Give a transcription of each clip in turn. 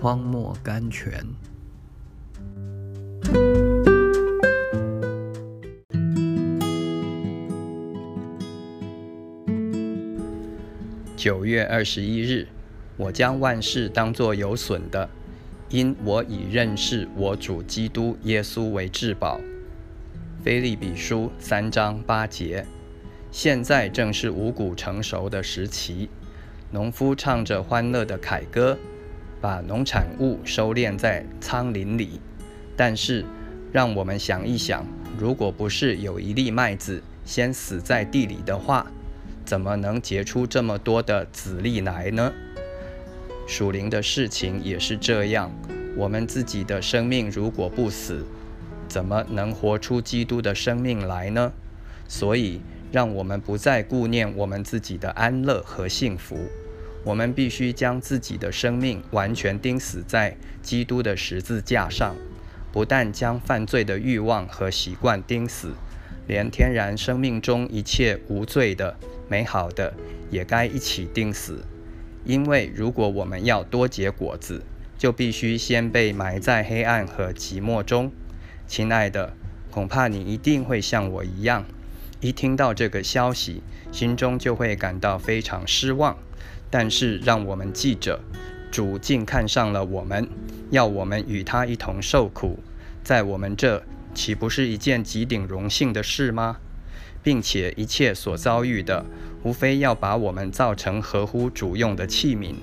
荒漠甘泉。九月二十一日，我将万事当作有损的，因我已认识我主基督耶稣为至宝。菲利比书三章八节。现在正是五谷成熟的时期，农夫唱着欢乐的凯歌，把农产物收敛在仓林里。但是，让我们想一想，如果不是有一粒麦子先死在地里的话，怎么能结出这么多的籽粒来呢？属灵的事情也是这样，我们自己的生命如果不死，怎么能活出基督的生命来呢？所以。让我们不再顾念我们自己的安乐和幸福，我们必须将自己的生命完全钉死在基督的十字架上。不但将犯罪的欲望和习惯钉死，连天然生命中一切无罪的、美好的也该一起钉死。因为如果我们要多结果子，就必须先被埋在黑暗和寂寞中。亲爱的，恐怕你一定会像我一样。一听到这个消息，心中就会感到非常失望。但是，让我们记着，主竟看上了我们，要我们与他一同受苦，在我们这岂不是一件极顶荣幸的事吗？并且，一切所遭遇的，无非要把我们造成合乎主用的器皿。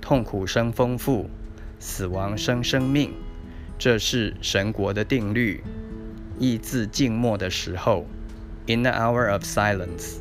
痛苦生丰富，死亡生生命，这是神国的定律。意自静默的时候。In the hour of silence.